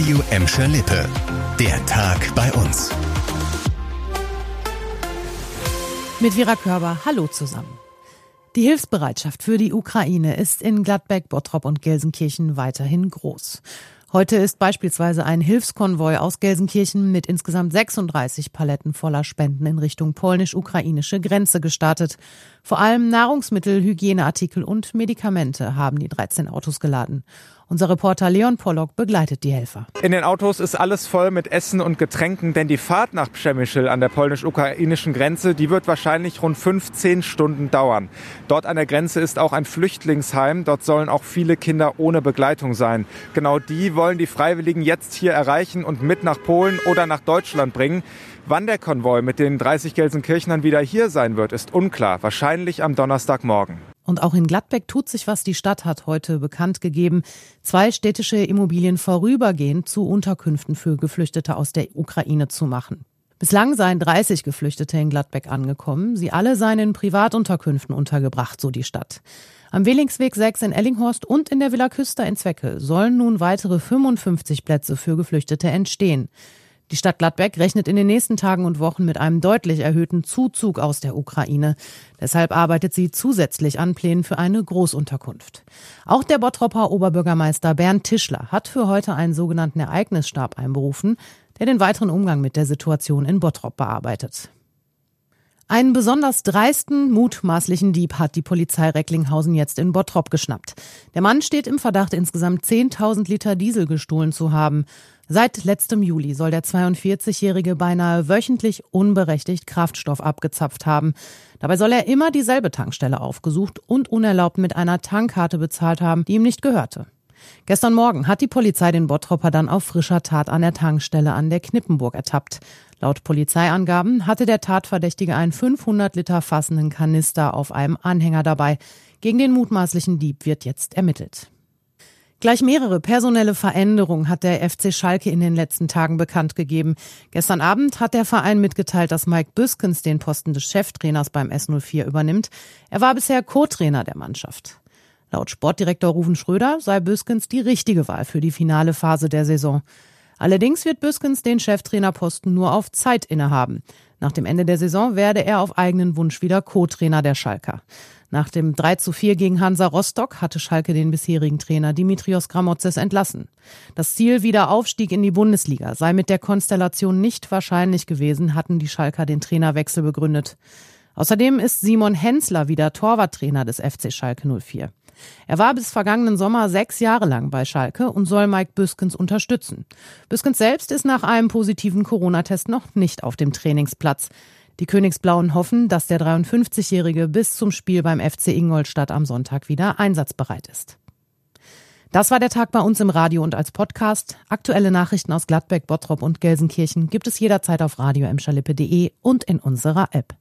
Radio Emscher Lippe. Der Tag bei uns. Mit Vera Körber, hallo zusammen. Die Hilfsbereitschaft für die Ukraine ist in Gladbeck, Bottrop und Gelsenkirchen weiterhin groß. Heute ist beispielsweise ein Hilfskonvoi aus Gelsenkirchen mit insgesamt 36 Paletten voller Spenden in Richtung polnisch-ukrainische Grenze gestartet. Vor allem Nahrungsmittel, Hygieneartikel und Medikamente haben die 13 Autos geladen. Unser Reporter Leon Pollock begleitet die Helfer. In den Autos ist alles voll mit Essen und Getränken, denn die Fahrt nach Przemyschl an der polnisch-ukrainischen Grenze, die wird wahrscheinlich rund 15 Stunden dauern. Dort an der Grenze ist auch ein Flüchtlingsheim. Dort sollen auch viele Kinder ohne Begleitung sein. Genau die wollen die Freiwilligen jetzt hier erreichen und mit nach Polen oder nach Deutschland bringen. Wann der Konvoi mit den 30 Gelsenkirchnern wieder hier sein wird, ist unklar. Wahrscheinlich am Donnerstagmorgen. Und auch in Gladbeck tut sich was. Die Stadt hat heute bekannt gegeben, zwei städtische Immobilien vorübergehend zu Unterkünften für Geflüchtete aus der Ukraine zu machen. Bislang seien 30 Geflüchtete in Gladbeck angekommen. Sie alle seien in Privatunterkünften untergebracht, so die Stadt. Am Wählingsweg 6 in Ellinghorst und in der Villa Küster in Zwecke sollen nun weitere 55 Plätze für Geflüchtete entstehen. Die Stadt Gladbeck rechnet in den nächsten Tagen und Wochen mit einem deutlich erhöhten Zuzug aus der Ukraine. Deshalb arbeitet sie zusätzlich an Plänen für eine Großunterkunft. Auch der Bottropper Oberbürgermeister Bernd Tischler hat für heute einen sogenannten Ereignisstab einberufen, der den weiteren Umgang mit der Situation in Bottrop bearbeitet. Einen besonders dreisten, mutmaßlichen Dieb hat die Polizei Recklinghausen jetzt in Bottrop geschnappt. Der Mann steht im Verdacht, insgesamt 10.000 Liter Diesel gestohlen zu haben. Seit letztem Juli soll der 42-Jährige beinahe wöchentlich unberechtigt Kraftstoff abgezapft haben. Dabei soll er immer dieselbe Tankstelle aufgesucht und unerlaubt mit einer Tankkarte bezahlt haben, die ihm nicht gehörte. Gestern Morgen hat die Polizei den Bottropper dann auf frischer Tat an der Tankstelle an der Knippenburg ertappt. Laut Polizeiangaben hatte der Tatverdächtige einen 500 Liter fassenden Kanister auf einem Anhänger dabei. Gegen den mutmaßlichen Dieb wird jetzt ermittelt. Gleich mehrere personelle Veränderungen hat der FC Schalke in den letzten Tagen bekannt gegeben. Gestern Abend hat der Verein mitgeteilt, dass Mike Büskens den Posten des Cheftrainers beim S04 übernimmt. Er war bisher Co-Trainer der Mannschaft. Laut Sportdirektor Ruven Schröder sei Büskens die richtige Wahl für die finale Phase der Saison. Allerdings wird Büskens den Cheftrainerposten nur auf Zeit innehaben. Nach dem Ende der Saison werde er auf eigenen Wunsch wieder Co-Trainer der Schalker. Nach dem 3 zu 4 gegen Hansa Rostock hatte Schalke den bisherigen Trainer Dimitrios Gramotzes entlassen. Das Ziel Wiederaufstieg in die Bundesliga sei mit der Konstellation nicht wahrscheinlich gewesen, hatten die Schalker den Trainerwechsel begründet. Außerdem ist Simon Hensler wieder Torwarttrainer des FC Schalke 04. Er war bis vergangenen Sommer sechs Jahre lang bei Schalke und soll Mike Büskens unterstützen. Büskens selbst ist nach einem positiven Corona-Test noch nicht auf dem Trainingsplatz. Die Königsblauen hoffen, dass der 53-Jährige bis zum Spiel beim FC Ingolstadt am Sonntag wieder einsatzbereit ist. Das war der Tag bei uns im Radio und als Podcast. Aktuelle Nachrichten aus Gladbeck, Bottrop und Gelsenkirchen gibt es jederzeit auf radio und in unserer App.